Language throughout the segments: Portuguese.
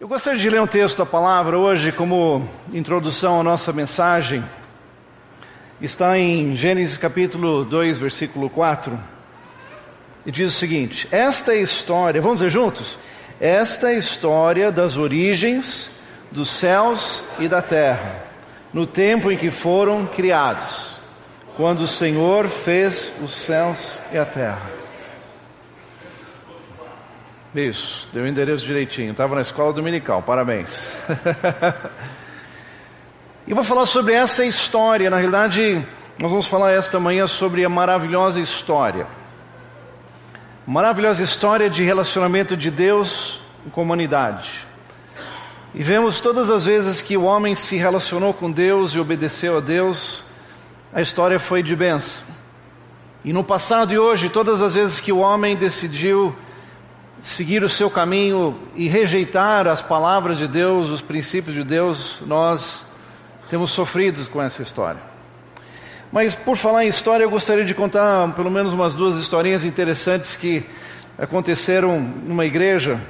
Eu gostaria de ler um texto da palavra hoje como introdução à nossa mensagem. Está em Gênesis capítulo 2, versículo 4. E diz o seguinte: Esta história, vamos ver juntos? Esta é história das origens dos céus e da terra, no tempo em que foram criados, quando o Senhor fez os céus e a terra. Isso, deu o endereço direitinho. Estava na escola dominical, parabéns. e vou falar sobre essa história. Na realidade, nós vamos falar esta manhã sobre a maravilhosa história. Maravilhosa história de relacionamento de Deus com a humanidade. E vemos todas as vezes que o homem se relacionou com Deus e obedeceu a Deus, a história foi de bênção. E no passado e hoje, todas as vezes que o homem decidiu seguir o seu caminho e rejeitar as palavras de Deus, os princípios de Deus, nós temos sofrido com essa história. Mas por falar em história, eu gostaria de contar pelo menos umas duas historinhas interessantes que aconteceram numa igreja.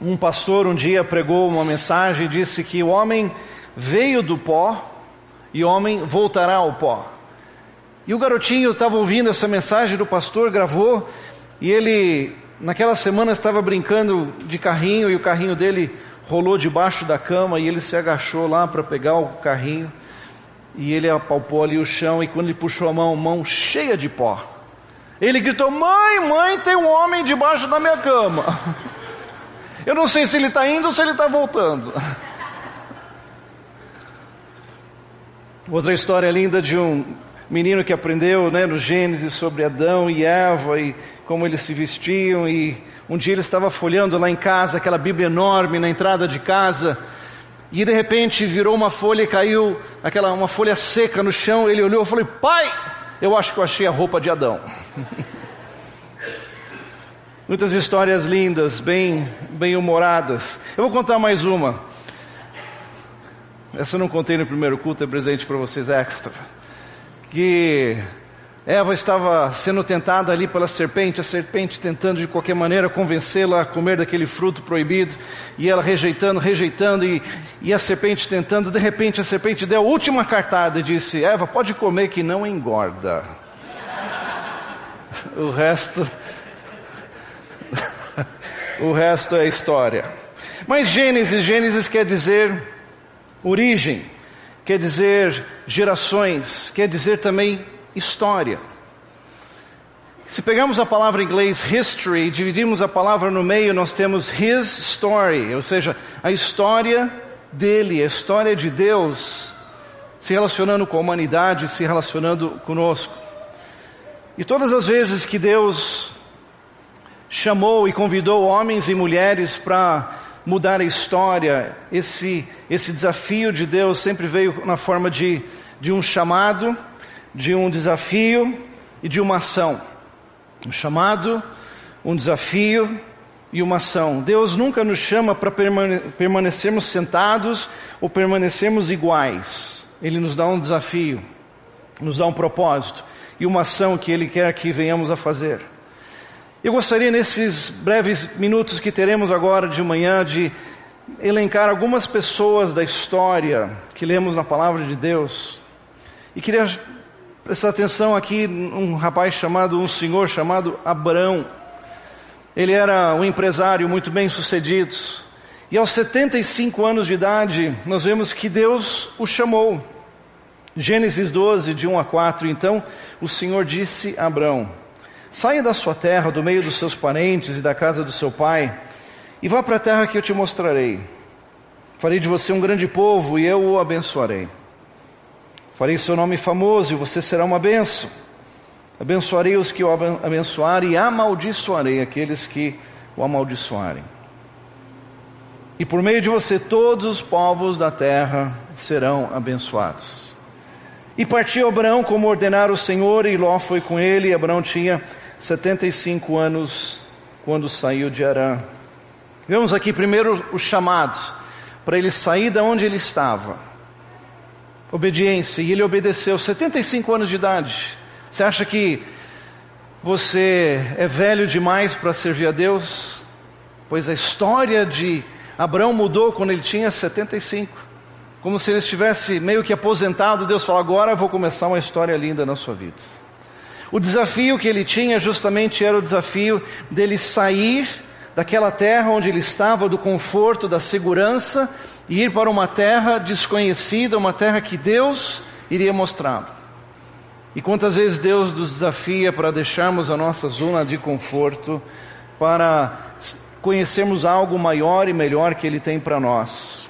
Um pastor um dia pregou uma mensagem e disse que o homem veio do pó e o homem voltará ao pó. E o garotinho estava ouvindo essa mensagem do pastor, gravou, e ele Naquela semana estava brincando de carrinho e o carrinho dele rolou debaixo da cama e ele se agachou lá para pegar o carrinho e ele apalpou ali o chão e quando ele puxou a mão, mão cheia de pó. Ele gritou: Mãe, mãe, tem um homem debaixo da minha cama. Eu não sei se ele está indo ou se ele está voltando. Outra história linda de um menino que aprendeu né, no Gênesis sobre Adão e Eva e como eles se vestiam. E um dia ele estava folhando lá em casa, aquela Bíblia enorme na entrada de casa. E de repente virou uma folha e caiu aquela uma folha seca no chão. Ele olhou e falou: Pai, eu acho que eu achei a roupa de Adão. Muitas histórias lindas, bem, bem humoradas. Eu vou contar mais uma. Essa eu não contei no primeiro culto, é presente para vocês extra que Eva estava sendo tentada ali pela serpente, a serpente tentando de qualquer maneira convencê-la a comer daquele fruto proibido, e ela rejeitando, rejeitando, e, e a serpente tentando, de repente a serpente deu a última cartada e disse: Eva, pode comer que não engorda. o resto. o resto é história. Mas Gênesis, Gênesis quer dizer origem quer dizer gerações, quer dizer também história. Se pegamos a palavra em inglês history e dividimos a palavra no meio, nós temos his story, ou seja, a história dele, a história de Deus se relacionando com a humanidade, se relacionando conosco. E todas as vezes que Deus chamou e convidou homens e mulheres para mudar a história. Esse, esse desafio de Deus sempre veio na forma de, de um chamado, de um desafio e de uma ação. Um chamado, um desafio e uma ação. Deus nunca nos chama para permane permanecermos sentados ou permanecermos iguais. Ele nos dá um desafio, nos dá um propósito e uma ação que Ele quer que venhamos a fazer. Eu gostaria nesses breves minutos que teremos agora de manhã de elencar algumas pessoas da história que lemos na palavra de Deus. E queria prestar atenção aqui um rapaz chamado, um senhor chamado Abraão. Ele era um empresário muito bem sucedido. E aos 75 anos de idade, nós vemos que Deus o chamou. Gênesis 12, de 1 a 4. Então, o Senhor disse a Abraão: Saia da sua terra, do meio dos seus parentes e da casa do seu pai, e vá para a terra que eu te mostrarei. Farei de você um grande povo e eu o abençoarei. Farei seu nome famoso e você será uma benção. Abençoarei os que o abençoarem e amaldiçoarei aqueles que o amaldiçoarem. E por meio de você todos os povos da terra serão abençoados. E partiu Abraão como ordenara o Senhor, e Ló foi com ele, e Abraão tinha 75 anos quando saiu de Arã. Vemos aqui primeiro os chamados, para ele sair da onde ele estava. Obediência, e ele obedeceu, 75 anos de idade. Você acha que você é velho demais para servir a Deus? Pois a história de Abraão mudou quando ele tinha 75. Como se ele estivesse meio que aposentado, Deus falou: agora vou começar uma história linda na sua vida. O desafio que ele tinha justamente era o desafio dele sair daquela terra onde ele estava, do conforto, da segurança, e ir para uma terra desconhecida, uma terra que Deus iria mostrá-lo. E quantas vezes Deus nos desafia para deixarmos a nossa zona de conforto, para conhecermos algo maior e melhor que Ele tem para nós.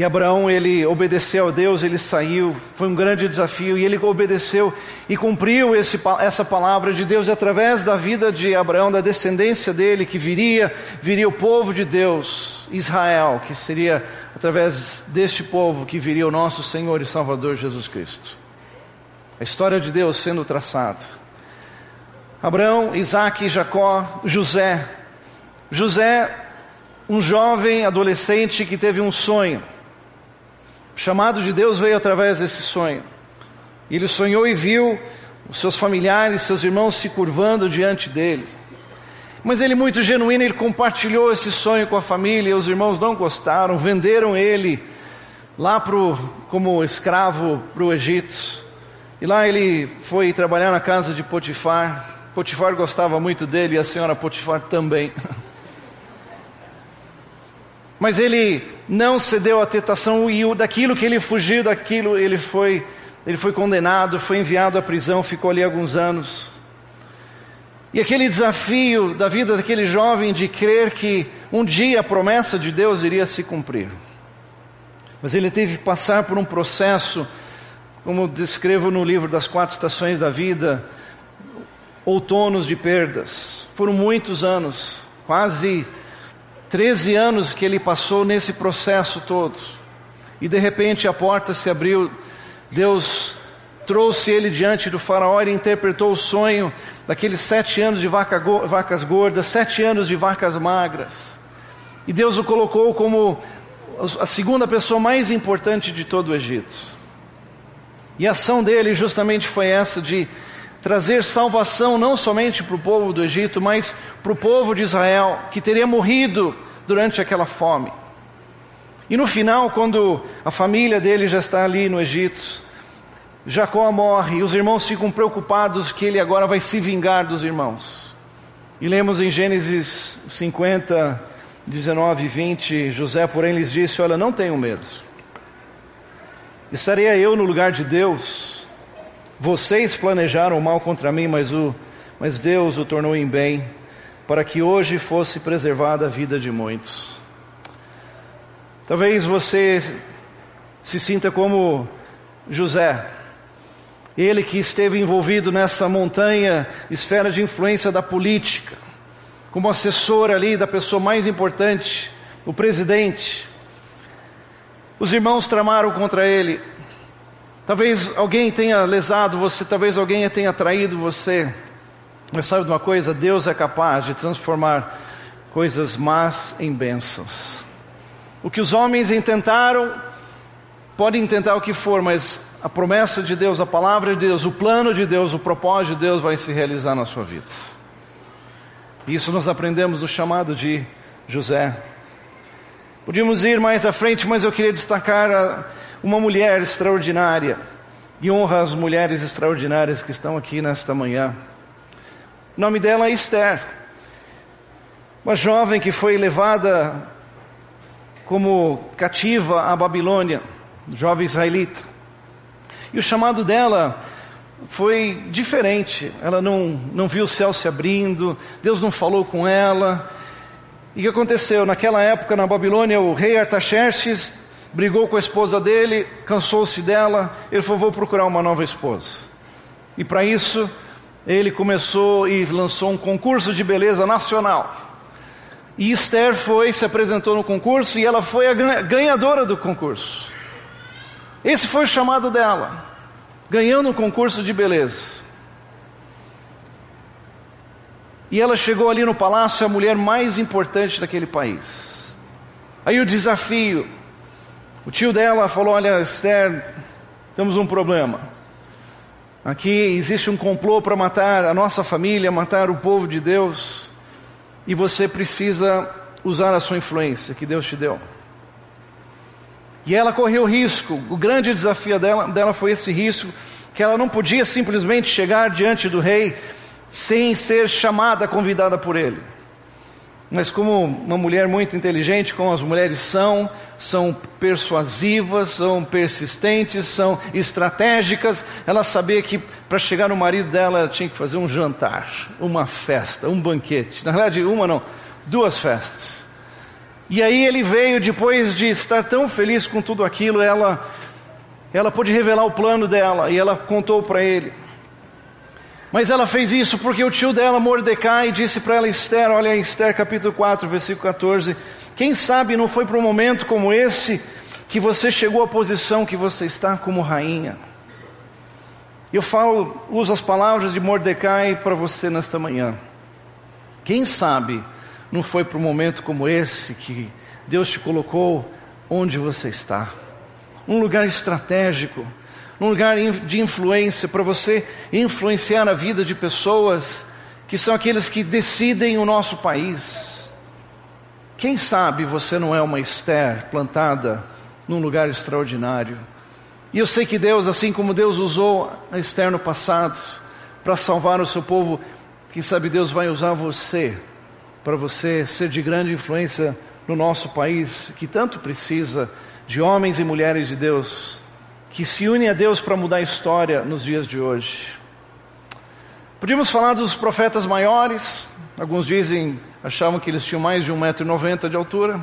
E Abraão, ele obedeceu a Deus, ele saiu, foi um grande desafio, e ele obedeceu e cumpriu esse, essa palavra de Deus, e através da vida de Abraão, da descendência dele, que viria, viria o povo de Deus, Israel, que seria através deste povo que viria o nosso Senhor e Salvador Jesus Cristo. A história de Deus sendo traçada. Abraão, Isaac, Jacó, José. José, um jovem adolescente que teve um sonho. O chamado de Deus veio através desse sonho. Ele sonhou e viu os seus familiares, seus irmãos se curvando diante dele. Mas ele, muito genuíno, ele compartilhou esse sonho com a família. Os irmãos não gostaram, venderam ele lá pro, como escravo para o Egito. E lá ele foi trabalhar na casa de Potifar. Potifar gostava muito dele e a senhora Potifar também. Mas ele não cedeu à tentação e daquilo que ele fugiu, daquilo ele foi, ele foi condenado, foi enviado à prisão, ficou ali alguns anos. E aquele desafio da vida daquele jovem de crer que um dia a promessa de Deus iria se cumprir. Mas ele teve que passar por um processo, como descrevo no livro das quatro estações da vida, outonos de perdas. Foram muitos anos, quase 13 anos que ele passou nesse processo todo. E de repente a porta se abriu, Deus trouxe ele diante do faraó e interpretou o sonho daqueles sete anos de vaca, vacas gordas, sete anos de vacas magras. E Deus o colocou como a segunda pessoa mais importante de todo o Egito. E a ação dele justamente foi essa de trazer salvação não somente para o povo do Egito, mas para o povo de Israel, que teria morrido durante aquela fome. E no final, quando a família dele já está ali no Egito, Jacó morre e os irmãos ficam preocupados que ele agora vai se vingar dos irmãos. E lemos em Gênesis 50, 19 e 20, José, porém, lhes disse: Olha, não tenham medo. Estaria eu no lugar de Deus vocês planejaram o mal contra mim, mas, o, mas Deus o tornou em bem, para que hoje fosse preservada a vida de muitos. Talvez você se sinta como José, ele que esteve envolvido nessa montanha, esfera de influência da política, como assessor ali da pessoa mais importante, o presidente. Os irmãos tramaram contra ele, Talvez alguém tenha lesado você, talvez alguém tenha traído você. Mas sabe de uma coisa? Deus é capaz de transformar coisas más em bênçãos. O que os homens intentaram, podem tentar o que for, mas a promessa de Deus, a palavra de Deus, o plano de Deus, o propósito de Deus vai se realizar na sua vida. Isso nós aprendemos do chamado de José. Podíamos ir mais à frente, mas eu queria destacar a, uma mulher extraordinária e honra as mulheres extraordinárias que estão aqui nesta manhã. O nome dela é Esther, uma jovem que foi levada como cativa à Babilônia, jovem israelita. E o chamado dela foi diferente. Ela não, não viu o céu se abrindo, Deus não falou com ela. E o que aconteceu? Naquela época na Babilônia, o rei Artaxerxes brigou com a esposa dele, cansou-se dela, ele falou: vou procurar uma nova esposa. E para isso, ele começou e lançou um concurso de beleza nacional. E Esther foi, se apresentou no concurso e ela foi a ganhadora do concurso. Esse foi o chamado dela, ganhando um concurso de beleza. E ela chegou ali no palácio, a mulher mais importante daquele país. Aí o desafio, o tio dela falou: Olha, Esther, temos um problema. Aqui existe um complô para matar a nossa família, matar o povo de Deus, e você precisa usar a sua influência que Deus te deu. E ela correu risco, o grande desafio dela, dela foi esse risco, que ela não podia simplesmente chegar diante do rei sem ser chamada, convidada por ele. Mas como uma mulher muito inteligente, como as mulheres são, são persuasivas, são persistentes, são estratégicas, ela sabia que para chegar no marido dela ela tinha que fazer um jantar, uma festa, um banquete. Na verdade, uma não, duas festas. E aí ele veio depois de estar tão feliz com tudo aquilo, ela ela pôde revelar o plano dela e ela contou para ele. Mas ela fez isso porque o tio dela, Mordecai, disse para ela, Esther, olha Esther capítulo 4, versículo 14, quem sabe não foi para um momento como esse que você chegou à posição que você está como rainha. Eu falo, uso as palavras de Mordecai para você nesta manhã. Quem sabe não foi para um momento como esse que Deus te colocou onde você está. Um lugar estratégico, num lugar de influência, para você influenciar a vida de pessoas que são aqueles que decidem o nosso país. Quem sabe você não é uma Esther plantada num lugar extraordinário. E eu sei que Deus, assim como Deus usou a Esther no passado para salvar o seu povo, quem sabe Deus vai usar você para você ser de grande influência no nosso país, que tanto precisa de homens e mulheres de Deus que se unem a Deus para mudar a história nos dias de hoje. Podíamos falar dos profetas maiores, alguns dizem, achavam que eles tinham mais de 1,90m de altura,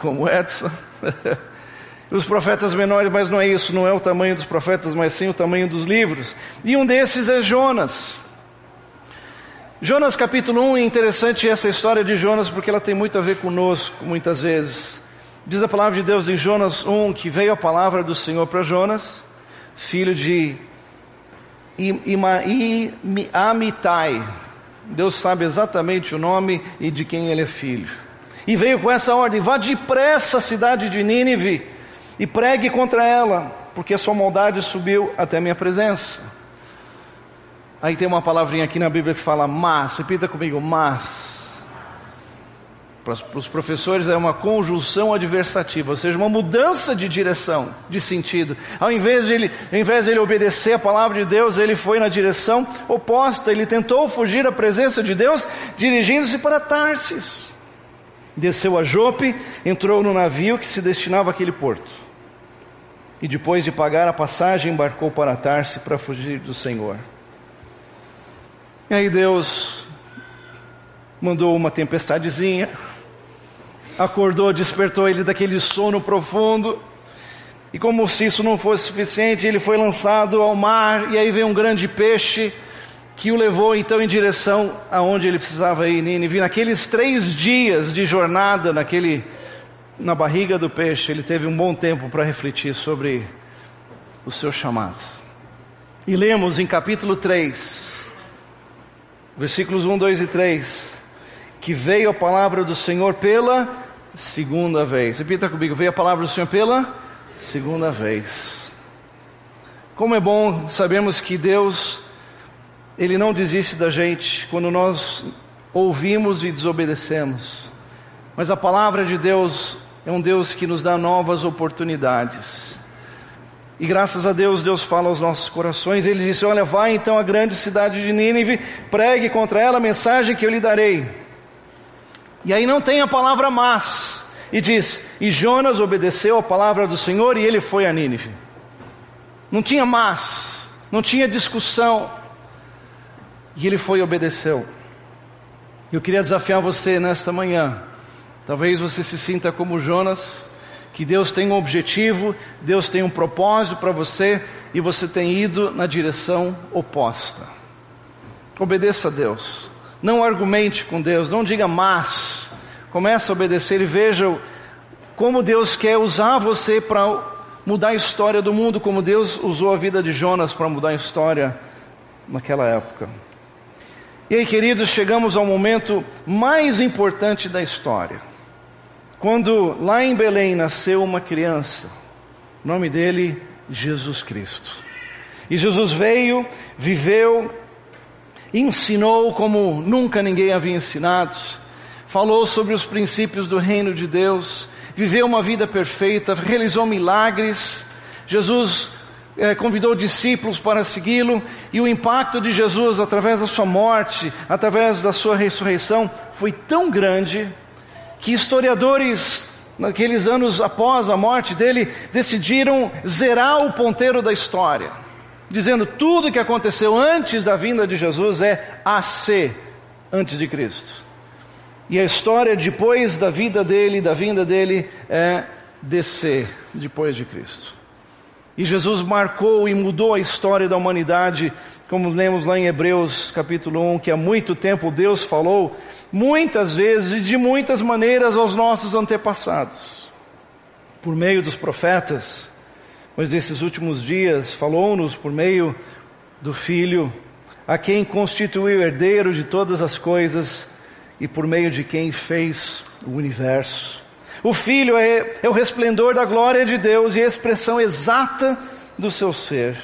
como Edson. Os profetas menores, mas não é isso, não é o tamanho dos profetas, mas sim o tamanho dos livros. E um desses é Jonas. Jonas capítulo 1 é interessante essa história de Jonas porque ela tem muito a ver conosco, muitas vezes. Diz a palavra de Deus em Jonas 1 que veio a palavra do Senhor para Jonas, filho de Amitai. Deus sabe exatamente o nome e de quem ele é filho. E veio com essa ordem: vá depressa a cidade de Nínive e pregue contra ela, porque a sua maldade subiu até a minha presença. Aí tem uma palavrinha aqui na Bíblia que fala mas, repita comigo, mas. Para os professores é uma conjunção adversativa, ou seja, uma mudança de direção, de sentido. Ao invés de ele, ao invés de ele obedecer a palavra de Deus, ele foi na direção oposta. Ele tentou fugir da presença de Deus, dirigindo-se para Tarsis. Desceu a Jope, entrou no navio que se destinava àquele porto. E depois de pagar a passagem, embarcou para Tarsis para fugir do Senhor. E aí Deus mandou uma tempestadezinha, acordou, despertou ele daquele sono profundo. E como se isso não fosse suficiente, ele foi lançado ao mar e aí veio um grande peixe que o levou então em direção aonde ele precisava ir, Nínive. Naqueles três dias de jornada, naquele, na barriga do peixe, ele teve um bom tempo para refletir sobre os seus chamados. E lemos em capítulo 3, versículos 1, 2 e 3, que veio a palavra do Senhor pela segunda vez. Repita comigo, veio a palavra do Senhor pela segunda vez. Como é bom sabermos que Deus, Ele não desiste da gente quando nós ouvimos e desobedecemos. Mas a palavra de Deus é um Deus que nos dá novas oportunidades. E graças a Deus, Deus fala aos nossos corações. Ele disse: Olha, vai então à grande cidade de Nínive, pregue contra ela a mensagem que eu lhe darei. E aí não tem a palavra mas. E diz: E Jonas obedeceu a palavra do Senhor e ele foi a Nínive. Não tinha mas, não tinha discussão. E ele foi e obedeceu. Eu queria desafiar você nesta manhã. Talvez você se sinta como Jonas, que Deus tem um objetivo, Deus tem um propósito para você e você tem ido na direção oposta. Obedeça a Deus. Não argumente com Deus, não diga mas. Comece a obedecer e veja como Deus quer usar você para mudar a história do mundo, como Deus usou a vida de Jonas para mudar a história naquela época. E aí, queridos, chegamos ao momento mais importante da história. Quando lá em Belém nasceu uma criança, o nome dele Jesus Cristo. E Jesus veio, viveu, ensinou como nunca ninguém havia ensinado, falou sobre os princípios do reino de Deus, viveu uma vida perfeita, realizou milagres. Jesus eh, convidou discípulos para segui-lo e o impacto de Jesus através da sua morte, através da sua ressurreição, foi tão grande que historiadores naqueles anos após a morte dele decidiram zerar o ponteiro da história, dizendo tudo que aconteceu antes da vinda de Jesus é AC, antes de Cristo. E a história depois da vida dele, da vinda dele, é descer depois de Cristo. E Jesus marcou e mudou a história da humanidade, como lemos lá em Hebreus capítulo 1, que há muito tempo Deus falou, muitas vezes e de muitas maneiras aos nossos antepassados. Por meio dos profetas, mas nesses últimos dias falou-nos por meio do Filho, a quem constituiu herdeiro de todas as coisas, e por meio de quem fez o universo. O Filho é, é o resplendor da glória de Deus e a expressão exata do seu ser,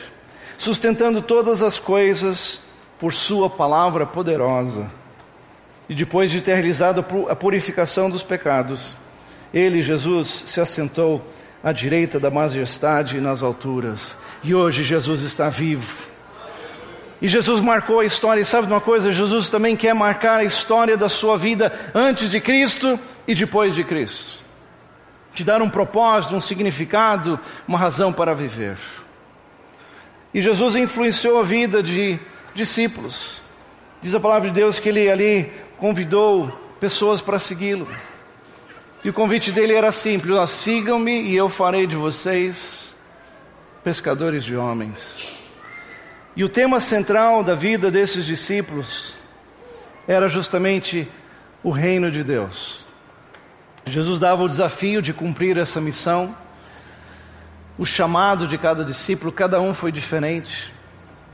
sustentando todas as coisas por Sua palavra poderosa. E depois de ter realizado a purificação dos pecados, Ele, Jesus, se assentou à direita da majestade nas alturas. E hoje Jesus está vivo e Jesus marcou a história, e sabe de uma coisa? Jesus também quer marcar a história da sua vida antes de Cristo e depois de Cristo. Te dar um propósito, um significado, uma razão para viver. E Jesus influenciou a vida de discípulos. Diz a palavra de Deus que ele ali convidou pessoas para segui-lo. E o convite dele era simples: sigam-me e eu farei de vocês pescadores de homens. E o tema central da vida desses discípulos era justamente o reino de Deus. Jesus dava o desafio de cumprir essa missão, o chamado de cada discípulo, cada um foi diferente,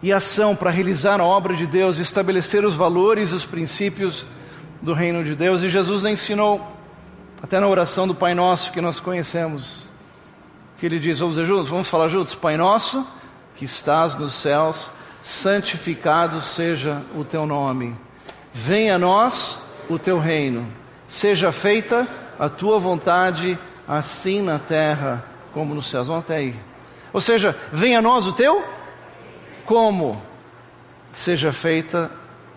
e a ação para realizar a obra de Deus, estabelecer os valores e os princípios do reino de Deus. E Jesus ensinou, até na oração do Pai Nosso que nós conhecemos, que ele diz: Vamos dizer juntos, vamos falar juntos, Pai Nosso que estás nos céus, santificado seja o teu nome. Venha a nós o teu reino. Seja feita a tua vontade, assim na terra como nos céus. Vamos até aí. Ou seja, venha a nós o teu como seja feita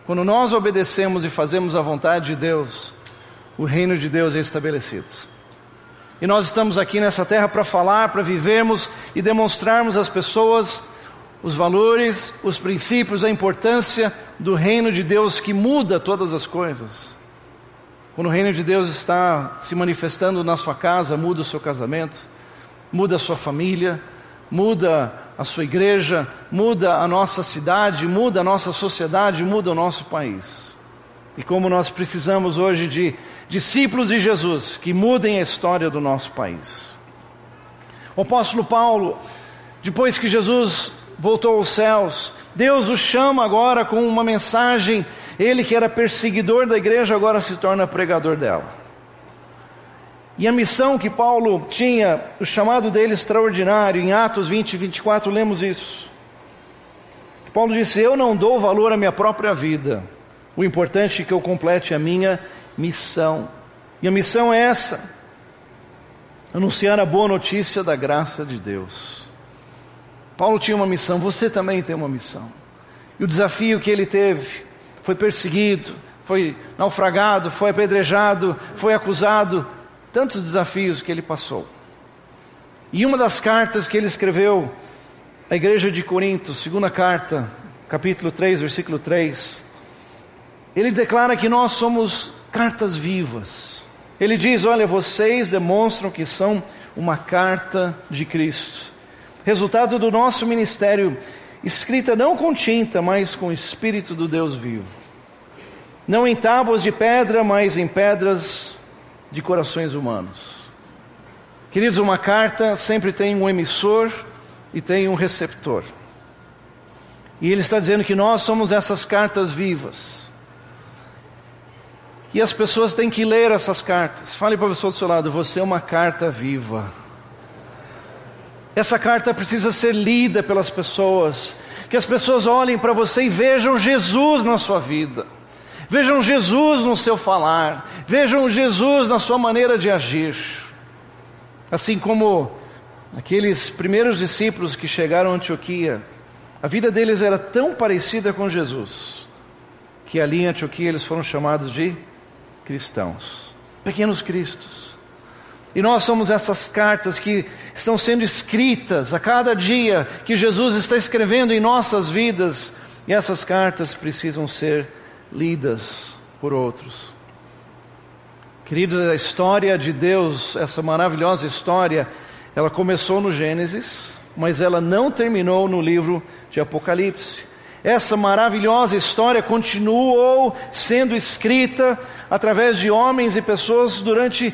quando nós obedecemos e fazemos a vontade de Deus, o reino de Deus é estabelecido. E nós estamos aqui nessa terra para falar, para vivermos e demonstrarmos às pessoas os valores, os princípios, a importância do reino de Deus que muda todas as coisas. Quando o reino de Deus está se manifestando na sua casa, muda o seu casamento, muda a sua família, muda a sua igreja, muda a nossa cidade, muda a nossa sociedade, muda o nosso país. E como nós precisamos hoje de discípulos de Jesus que mudem a história do nosso país. O apóstolo Paulo, depois que Jesus voltou aos céus. Deus o chama agora com uma mensagem. Ele que era perseguidor da igreja agora se torna pregador dela. E a missão que Paulo tinha, o chamado dele extraordinário, em Atos 20 e 24, lemos isso. Paulo disse: Eu não dou valor à minha própria vida. O importante é que eu complete a minha missão. E a missão é essa: anunciar a boa notícia da graça de Deus. Paulo tinha uma missão, você também tem uma missão. E o desafio que ele teve foi perseguido, foi naufragado, foi apedrejado, foi acusado, tantos desafios que ele passou. E uma das cartas que ele escreveu à igreja de Corinto, segunda carta, capítulo 3, versículo 3, ele declara que nós somos cartas vivas. Ele diz: Olha, vocês demonstram que são uma carta de Cristo resultado do nosso ministério, escrita não com tinta, mas com o Espírito do Deus vivo. Não em tábuas de pedra, mas em pedras de corações humanos. Queridos, uma carta sempre tem um emissor e tem um receptor. E ele está dizendo que nós somos essas cartas vivas. E as pessoas têm que ler essas cartas. Fale para a pessoa do seu lado, você é uma carta viva. Essa carta precisa ser lida pelas pessoas, que as pessoas olhem para você e vejam Jesus na sua vida. Vejam Jesus no seu falar, vejam Jesus na sua maneira de agir. Assim como aqueles primeiros discípulos que chegaram a Antioquia, a vida deles era tão parecida com Jesus, que ali em Antioquia eles foram chamados de cristãos, pequenos cristos. E nós somos essas cartas que estão sendo escritas a cada dia que Jesus está escrevendo em nossas vidas, e essas cartas precisam ser lidas por outros. Queridos, a história de Deus, essa maravilhosa história, ela começou no Gênesis, mas ela não terminou no livro de Apocalipse. Essa maravilhosa história continuou sendo escrita através de homens e pessoas durante,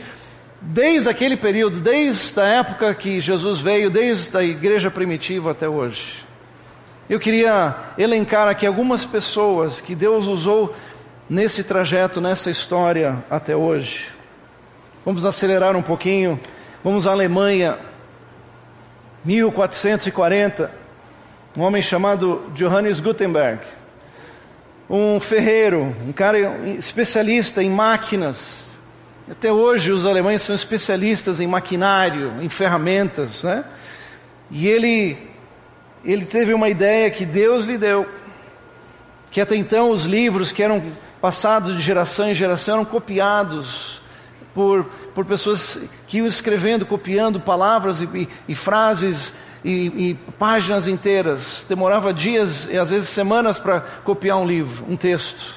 desde aquele período, desde a época que Jesus veio, desde a igreja primitiva até hoje. Eu queria elencar aqui algumas pessoas que Deus usou nesse trajeto, nessa história até hoje. Vamos acelerar um pouquinho. Vamos à Alemanha, 1440. Um homem chamado Johannes Gutenberg. Um ferreiro, um cara especialista em máquinas. Até hoje os alemães são especialistas em maquinário, em ferramentas, né? E ele ele teve uma ideia que Deus lhe deu, que até então os livros que eram passados de geração em geração eram copiados por, por pessoas que iam escrevendo, copiando palavras e, e, e frases e, e, páginas inteiras. Demorava dias e às vezes semanas para copiar um livro, um texto.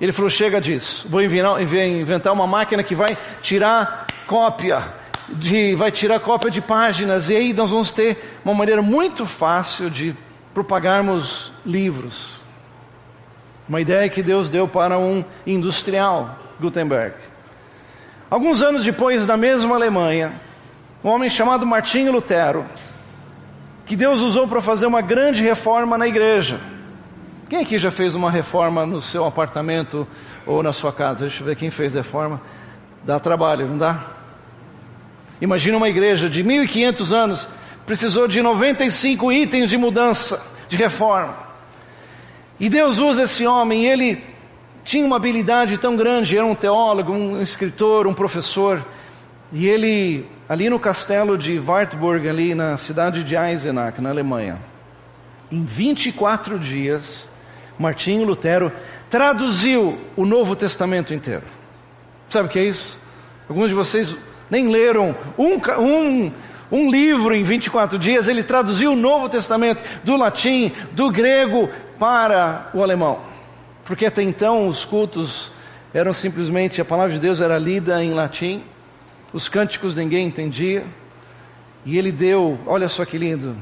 Ele falou: chega disso, vou inventar uma máquina que vai tirar cópia de, vai tirar cópia de páginas, e aí nós vamos ter uma maneira muito fácil de propagarmos livros. Uma ideia que Deus deu para um industrial, Gutenberg. Alguns anos depois, na mesma Alemanha, um homem chamado Martinho Lutero, que Deus usou para fazer uma grande reforma na igreja. Quem aqui já fez uma reforma no seu apartamento ou na sua casa? Deixa eu ver quem fez reforma. Dá trabalho, não dá? Imagina uma igreja de 1500 anos, precisou de 95 itens de mudança, de reforma. E Deus usa esse homem, ele tinha uma habilidade tão grande, era um teólogo, um escritor, um professor. E ele, ali no castelo de Wartburg, ali na cidade de Eisenach, na Alemanha, em 24 dias, Martinho Lutero traduziu o Novo Testamento inteiro. Sabe o que é isso? Alguns de vocês nem leram um, um, um livro em 24 dias, ele traduziu o Novo Testamento do latim, do grego para o alemão. Porque até então os cultos eram simplesmente, a palavra de Deus era lida em latim, os cânticos ninguém entendia, e ele deu, olha só que lindo,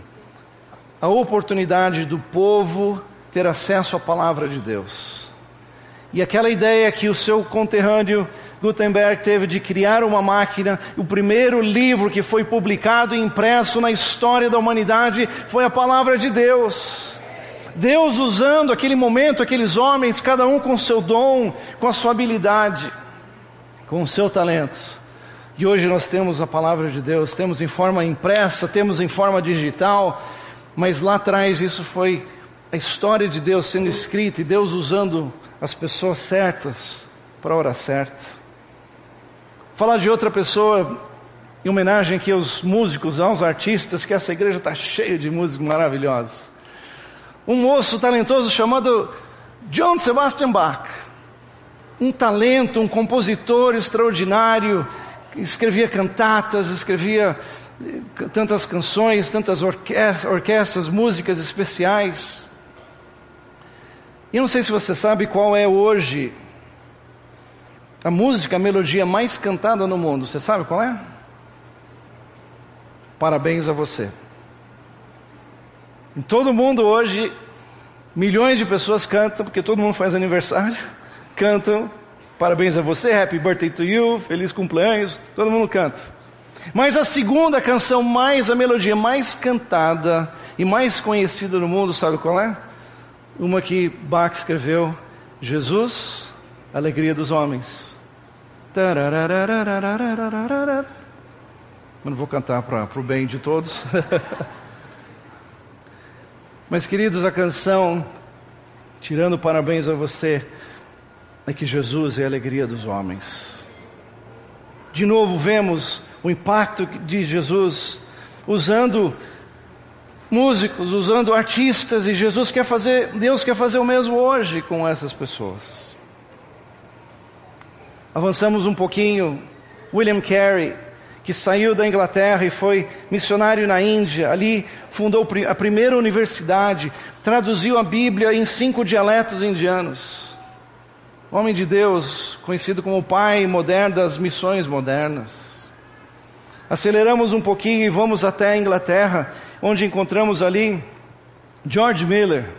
a oportunidade do povo ter acesso à palavra de Deus. E aquela ideia que o seu conterrâneo Gutenberg teve de criar uma máquina. O primeiro livro que foi publicado e impresso na história da humanidade foi a palavra de Deus. Deus usando aquele momento, aqueles homens, cada um com seu dom, com a sua habilidade, com o seu talento. E hoje nós temos a palavra de Deus, temos em forma impressa, temos em forma digital, mas lá atrás isso foi a história de Deus sendo escrita e Deus usando as pessoas certas para a hora certa. Falar de outra pessoa, em homenagem aqui aos músicos, aos artistas, que essa igreja está cheia de músicos maravilhosos. Um moço talentoso chamado John Sebastian Bach. Um talento, um compositor extraordinário, escrevia cantatas, escrevia eh, tantas canções, tantas orquestras, músicas especiais. E eu não sei se você sabe qual é hoje a música, a melodia mais cantada no mundo, você sabe qual é? Parabéns a você. Em todo mundo hoje, milhões de pessoas cantam, porque todo mundo faz aniversário, cantam, parabéns a você, happy birthday to you, feliz cumpleaños, todo mundo canta. Mas a segunda canção mais, a melodia mais cantada e mais conhecida no mundo, sabe qual é? Uma que Bach escreveu, Jesus, alegria dos homens. Eu não vou cantar para o bem de todos. Mas, queridos, a canção, tirando parabéns a você, é que Jesus é a alegria dos homens. De novo, vemos o impacto de Jesus usando músicos, usando artistas, e Jesus quer fazer, Deus quer fazer o mesmo hoje com essas pessoas. Avançamos um pouquinho, William Carey, que saiu da Inglaterra e foi missionário na Índia, ali fundou a primeira universidade, traduziu a Bíblia em cinco dialetos indianos. Homem de Deus, conhecido como o pai moderno das missões modernas. Aceleramos um pouquinho e vamos até a Inglaterra, onde encontramos ali George Miller,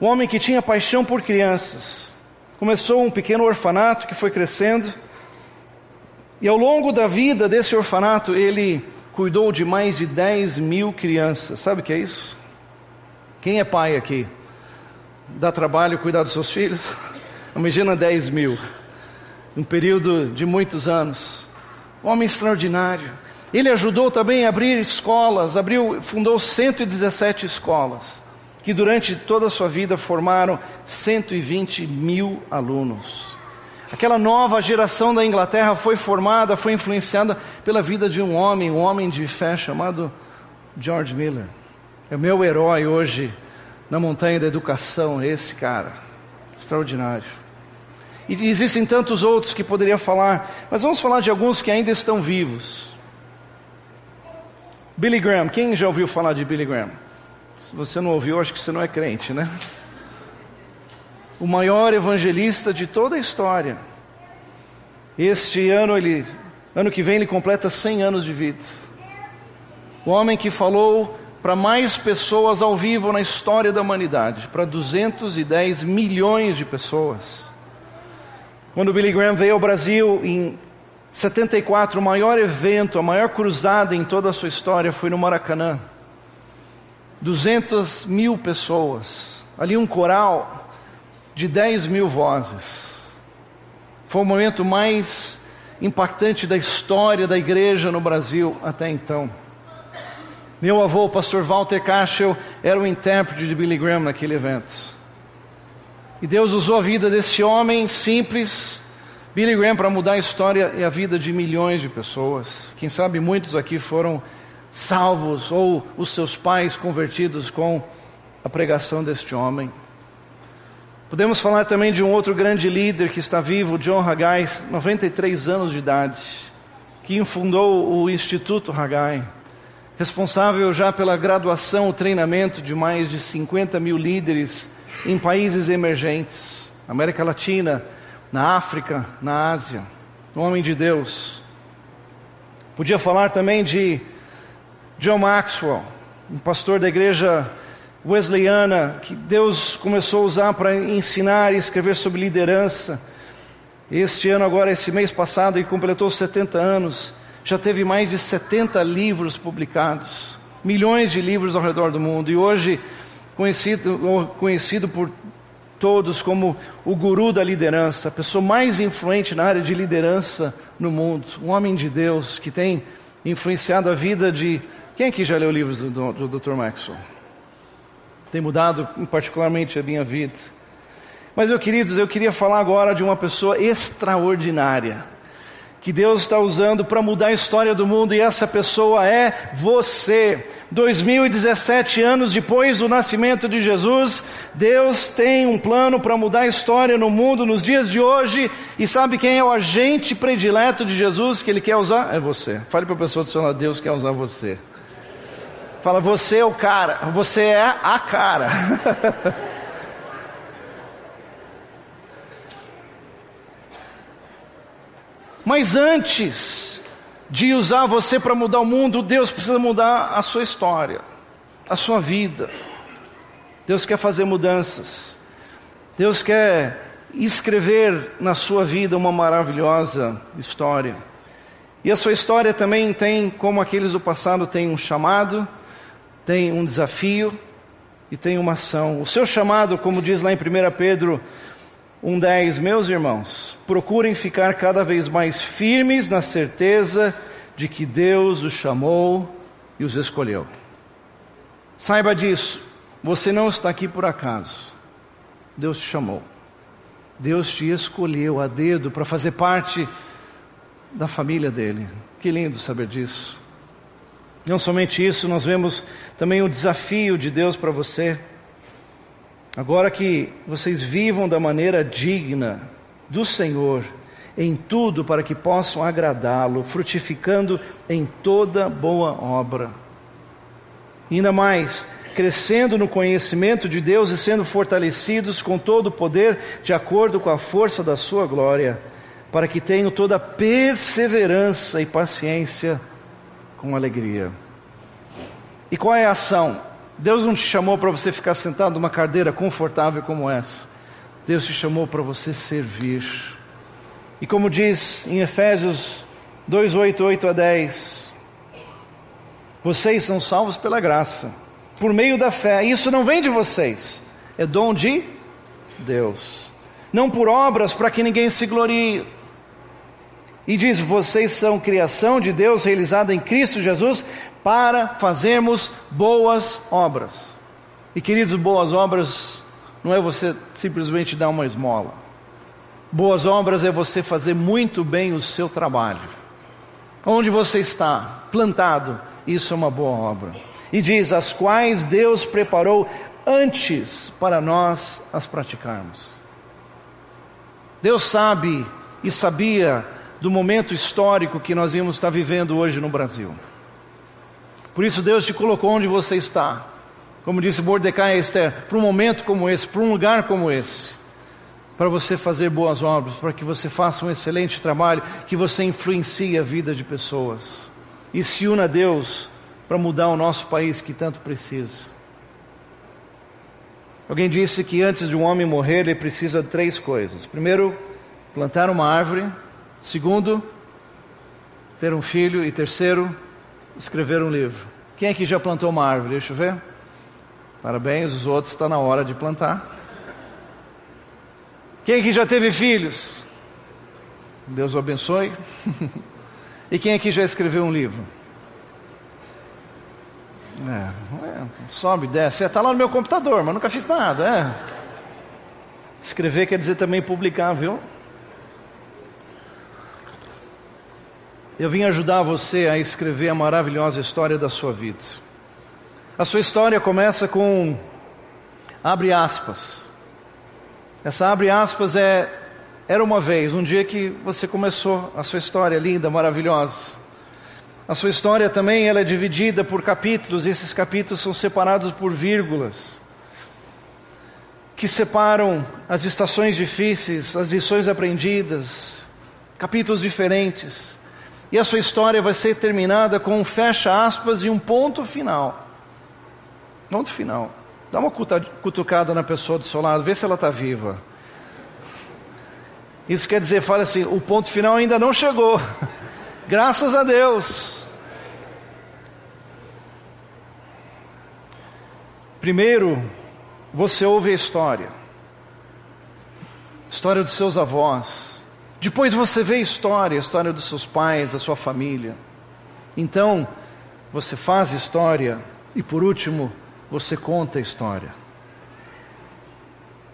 um homem que tinha paixão por crianças. Começou um pequeno orfanato que foi crescendo, e ao longo da vida desse orfanato, ele cuidou de mais de 10 mil crianças. Sabe o que é isso? Quem é pai aqui? Dá trabalho cuidar dos seus filhos? Imagina 10 mil. Um período de muitos anos. Um homem extraordinário. Ele ajudou também a abrir escolas, abriu, fundou 117 escolas, que durante toda a sua vida formaram 120 mil alunos. Aquela nova geração da Inglaterra foi formada, foi influenciada pela vida de um homem, um homem de fé chamado George Miller. É o meu herói hoje na montanha da educação, esse cara. Extraordinário. E existem tantos outros que poderia falar, mas vamos falar de alguns que ainda estão vivos. Billy Graham, quem já ouviu falar de Billy Graham? Se você não ouviu, acho que você não é crente, né? O maior evangelista de toda a história. Este ano ele, ano que vem ele completa 100 anos de vida. O homem que falou para mais pessoas ao vivo na história da humanidade, para 210 milhões de pessoas. Quando Billy Graham veio ao Brasil em 74, o maior evento, a maior cruzada em toda a sua história foi no Maracanã. 200 mil pessoas, ali um coral de 10 mil vozes. Foi o momento mais impactante da história da igreja no Brasil até então. Meu avô, o pastor Walter Cashel, era o intérprete de Billy Graham naquele evento. E Deus usou a vida desse homem simples, Billy Graham, para mudar a história e a vida de milhões de pessoas. Quem sabe muitos aqui foram salvos ou os seus pais convertidos com a pregação deste homem. Podemos falar também de um outro grande líder que está vivo, John Haggai, 93 anos de idade, que fundou o Instituto Haggai, responsável já pela graduação, o treinamento de mais de 50 mil líderes em países emergentes, na América Latina, na África, na Ásia. Um homem de Deus. Podia falar também de John Maxwell, um pastor da igreja wesleyana que Deus começou a usar para ensinar e escrever sobre liderança. Este ano, agora, esse mês passado, ele completou 70 anos, já teve mais de 70 livros publicados, milhões de livros ao redor do mundo, e hoje conhecido, conhecido por todos como o guru da liderança, a pessoa mais influente na área de liderança no mundo, um homem de Deus que tem influenciado a vida de. Quem aqui já leu livros do, do, do Dr. Maxwell? Tem mudado particularmente a minha vida. Mas, eu queridos, eu queria falar agora de uma pessoa extraordinária que Deus está usando para mudar a história do mundo e essa pessoa é você. 2017 anos depois do nascimento de Jesus, Deus tem um plano para mudar a história no mundo nos dias de hoje e sabe quem é o agente predileto de Jesus que Ele quer usar? É você. Fale para a pessoa do seu lado, Deus quer usar você. Fala, você é o cara, você é a cara. Mas antes de usar você para mudar o mundo, Deus precisa mudar a sua história, a sua vida. Deus quer fazer mudanças. Deus quer escrever na sua vida uma maravilhosa história. E a sua história também tem, como aqueles do passado, tem um chamado, tem um desafio e tem uma ação. O seu chamado, como diz lá em 1 Pedro 1,10, meus irmãos, procurem ficar cada vez mais firmes na certeza de que Deus os chamou e os escolheu. Saiba disso, você não está aqui por acaso. Deus te chamou. Deus te escolheu a dedo para fazer parte da família dele. Que lindo saber disso. Não somente isso, nós vemos também o desafio de Deus para você. Agora que vocês vivam da maneira digna do Senhor, em tudo para que possam agradá-lo, frutificando em toda boa obra. Ainda mais, crescendo no conhecimento de Deus e sendo fortalecidos com todo o poder, de acordo com a força da sua glória, para que tenham toda perseverança e paciência com alegria. E qual é a ação? Deus não te chamou para você ficar sentado numa cadeira confortável como essa. Deus te chamou para você servir. E como diz em Efésios 2, 8, 8 a 10, vocês são salvos pela graça por meio da fé. Isso não vem de vocês, é dom de Deus. Não por obras para que ninguém se glorie. E diz: vocês são criação de Deus realizada em Cristo Jesus para fazermos boas obras. E queridos, boas obras não é você simplesmente dar uma esmola. Boas obras é você fazer muito bem o seu trabalho. Onde você está plantado, isso é uma boa obra. E diz: as quais Deus preparou antes para nós as praticarmos. Deus sabe e sabia do momento histórico que nós íamos estar vivendo hoje no Brasil. Por isso Deus te colocou onde você está. Como disse Mordecai a Esther, para um momento como esse, para um lugar como esse, para você fazer boas obras, para que você faça um excelente trabalho, que você influencie a vida de pessoas e se una a Deus para mudar o nosso país que tanto precisa. Alguém disse que antes de um homem morrer, ele precisa de três coisas. Primeiro, plantar uma árvore. Segundo, ter um filho. E terceiro, escrever um livro. Quem aqui já plantou uma árvore? Deixa eu ver. Parabéns, os outros está na hora de plantar. Quem aqui já teve filhos? Deus o abençoe. e quem aqui já escreveu um livro? É, é, sobe, desce. Está é, lá no meu computador, mas nunca fiz nada. É. Escrever quer dizer também publicar, viu? Eu vim ajudar você a escrever a maravilhosa história da sua vida. A sua história começa com abre aspas. Essa abre aspas é era uma vez, um dia que você começou a sua história linda, maravilhosa. A sua história também ela é dividida por capítulos, e esses capítulos são separados por vírgulas, que separam as estações difíceis, as lições aprendidas, capítulos diferentes. E a sua história vai ser terminada com um fecha aspas e um ponto final. Ponto final. Dá uma cutucada na pessoa do seu lado, vê se ela está viva. Isso quer dizer, fala assim, o ponto final ainda não chegou. Graças a Deus. Primeiro, você ouve a história, história dos seus avós. Depois você vê a história, a história dos seus pais, da sua família. Então, você faz história e por último, você conta a história.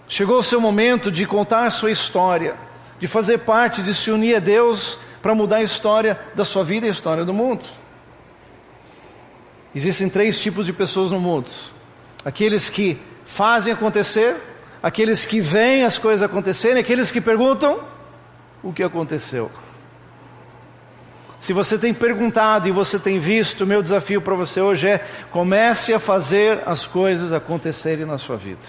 Chegou o seu momento de contar a sua história, de fazer parte, de se unir a Deus para mudar a história da sua vida e a história do mundo. Existem três tipos de pessoas no mundo: aqueles que fazem acontecer, aqueles que veem as coisas acontecerem, aqueles que perguntam o que aconteceu. Se você tem perguntado e você tem visto, meu desafio para você hoje é comece a fazer as coisas acontecerem na sua vida.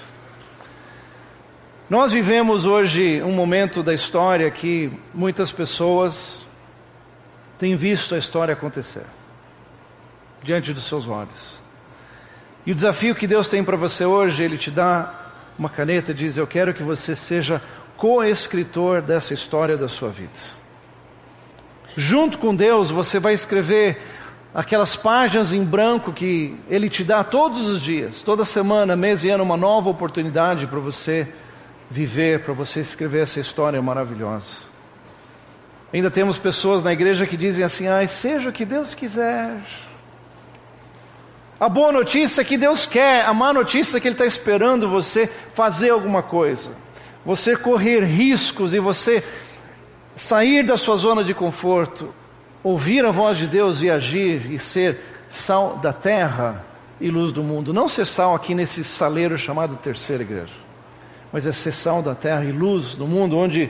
Nós vivemos hoje um momento da história que muitas pessoas têm visto a história acontecer diante dos seus olhos. E o desafio que Deus tem para você hoje, Ele te dá uma caneta e diz: Eu quero que você seja co-escritor dessa história da sua vida. Junto com Deus, você vai escrever aquelas páginas em branco que Ele te dá todos os dias, toda semana, mês e ano, uma nova oportunidade para você viver, para você escrever essa história maravilhosa. Ainda temos pessoas na igreja que dizem assim: ai, seja o que Deus quiser. A boa notícia é que Deus quer, a má notícia é que Ele está esperando você fazer alguma coisa. Você correr riscos e você sair da sua zona de conforto, ouvir a voz de Deus e agir e ser sal da terra e luz do mundo. Não ser sal aqui nesse saleiro chamado terceira igreja, mas é ser sal da terra e luz do mundo onde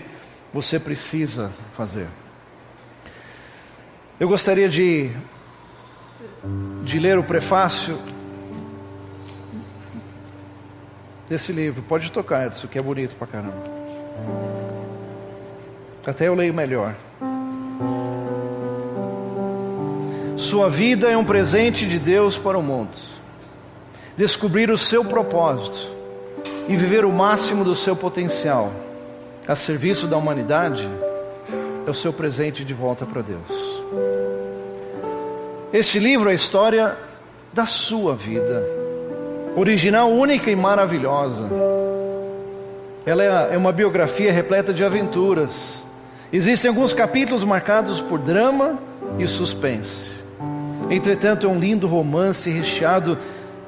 você precisa fazer. Eu gostaria de, de ler o prefácio desse livro. Pode tocar, Edson, que é bonito pra caramba. Até eu leio melhor. Sua vida é um presente de Deus para o mundo. Descobrir o seu propósito e viver o máximo do seu potencial a serviço da humanidade é o seu presente de volta para Deus. Este livro é a história da sua vida, original, única e maravilhosa. Ela é, é uma biografia repleta de aventuras. Existem alguns capítulos marcados por drama e suspense. Entretanto, é um lindo romance recheado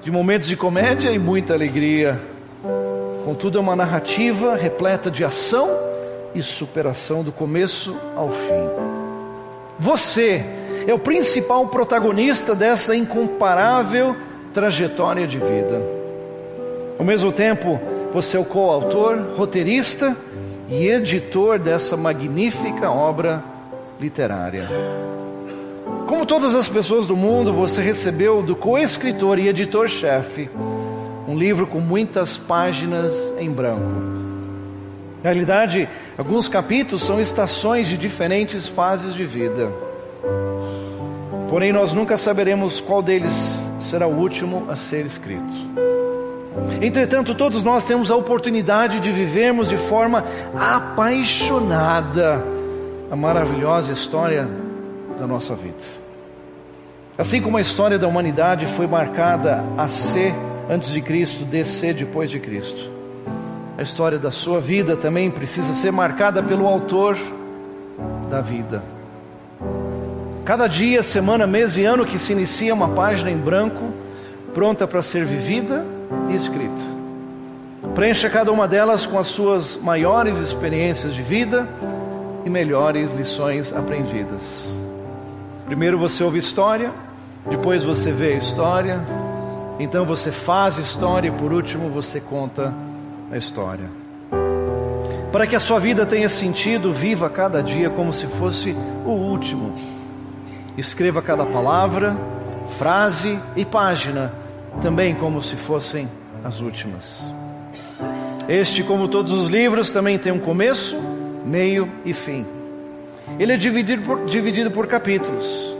de momentos de comédia e muita alegria. Contudo, é uma narrativa repleta de ação e superação do começo ao fim. Você é o principal protagonista dessa incomparável trajetória de vida. Ao mesmo tempo, você é o coautor, roteirista e editor dessa magnífica obra literária. Como todas as pessoas do mundo, você recebeu do co-escritor e editor-chefe um livro com muitas páginas em branco. Na realidade, alguns capítulos são estações de diferentes fases de vida. Porém, nós nunca saberemos qual deles será o último a ser escrito. Entretanto, todos nós temos a oportunidade de vivermos de forma apaixonada a maravilhosa história da nossa vida. Assim como a história da humanidade foi marcada a C antes de Cristo, DC depois de Cristo. A história da sua vida também precisa ser marcada pelo autor da vida. Cada dia, semana, mês e ano que se inicia uma página em branco, pronta para ser vivida e escrita. Preencha cada uma delas com as suas maiores experiências de vida e melhores lições aprendidas. Primeiro você ouve história, depois você vê a história, então você faz história e por último você conta a história. Para que a sua vida tenha sentido, viva cada dia como se fosse o último. Escreva cada palavra, frase e página também como se fossem as últimas. Este, como todos os livros, também tem um começo, meio e fim. Ele é dividido por, dividido por capítulos,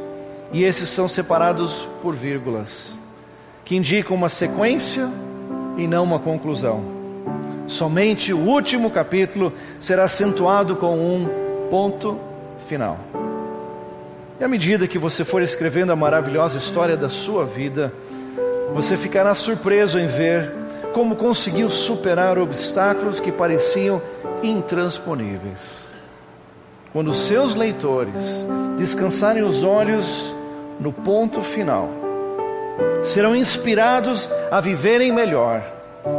e esses são separados por vírgulas, que indicam uma sequência e não uma conclusão. Somente o último capítulo será acentuado com um ponto final. E à medida que você for escrevendo a maravilhosa história da sua vida, você ficará surpreso em ver como conseguiu superar obstáculos que pareciam intransponíveis. Quando seus leitores descansarem os olhos no ponto final, serão inspirados a viverem melhor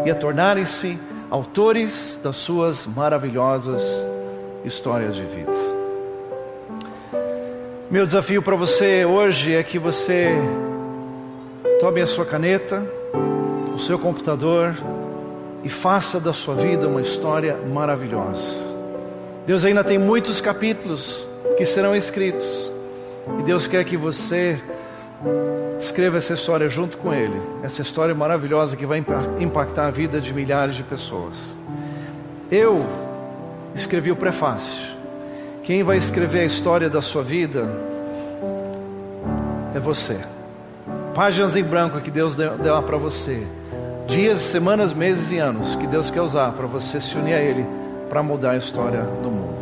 e a tornarem-se autores das suas maravilhosas histórias de vida. Meu desafio para você hoje é que você tome a sua caneta, o seu computador e faça da sua vida uma história maravilhosa. Deus ainda tem muitos capítulos que serão escritos e Deus quer que você escreva essa história junto com Ele, essa história maravilhosa que vai impactar a vida de milhares de pessoas. Eu escrevi o prefácio. Quem vai escrever a história da sua vida é você. Páginas em branco que Deus deu, para você. Dias, semanas, meses e anos que Deus quer usar para você se unir a Ele para mudar a história do mundo.